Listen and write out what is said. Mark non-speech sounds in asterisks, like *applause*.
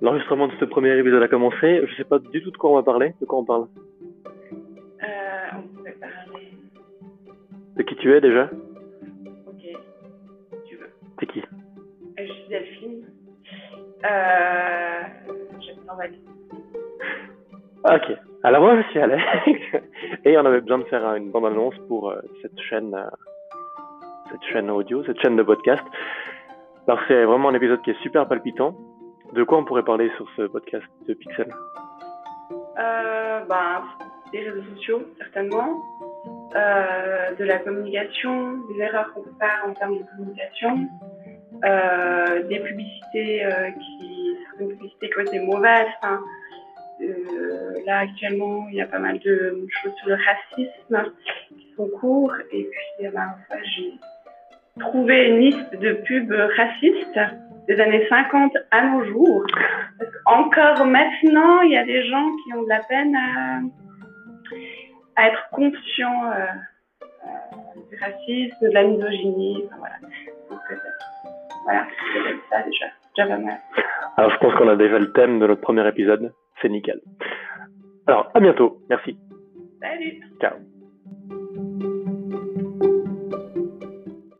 l'enregistrement de ce premier épisode a commencé. Je sais pas du tout de quoi on va parler. De quoi on parle Euh, on pourrait parler. De qui tu es déjà Ok. Tu veux. T'es qui Euh, Je suis Delphine. Euh, J'aime bien Valérie. Ah, Ok. Alors moi, je suis Alex. *laughs* Et on avait besoin de faire euh, une bande-annonce pour euh, cette chaîne, euh, cette chaîne audio, cette chaîne de podcast. Alors c'est vraiment un épisode qui est super palpitant. De quoi on pourrait parler sur ce podcast de Pixel Euh, ben, des réseaux sociaux, certainement. Euh, de la communication, des erreurs qu'on peut faire en termes de communication. Euh, des publicités qui, certaines publicités qui ont été mauvaises. Là, actuellement, il y a pas mal de choses sur le racisme qui sont cours. Et puis, eh ben, j'ai trouvé une liste de pubs racistes des années 50 à nos jours. Parce qu'encore maintenant, il y a des gens qui ont de la peine à, à être conscients euh, euh, du racisme, de la misogynie. Enfin, voilà. Donc, euh, voilà, c'est ça déjà. Déjà pas mal. Alors je pense qu'on a déjà le thème de notre premier épisode. C'est nickel. Alors à bientôt. Merci. Salut Ciao.